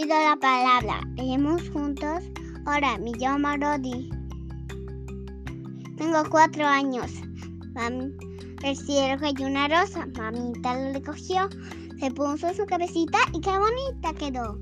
pido la palabra. Leemos juntos. Ahora me llamo Rodi. Tengo cuatro años. Mam, el cielo cayó una rosa. Mamita lo recogió. Se puso su cabecita y qué bonita quedó.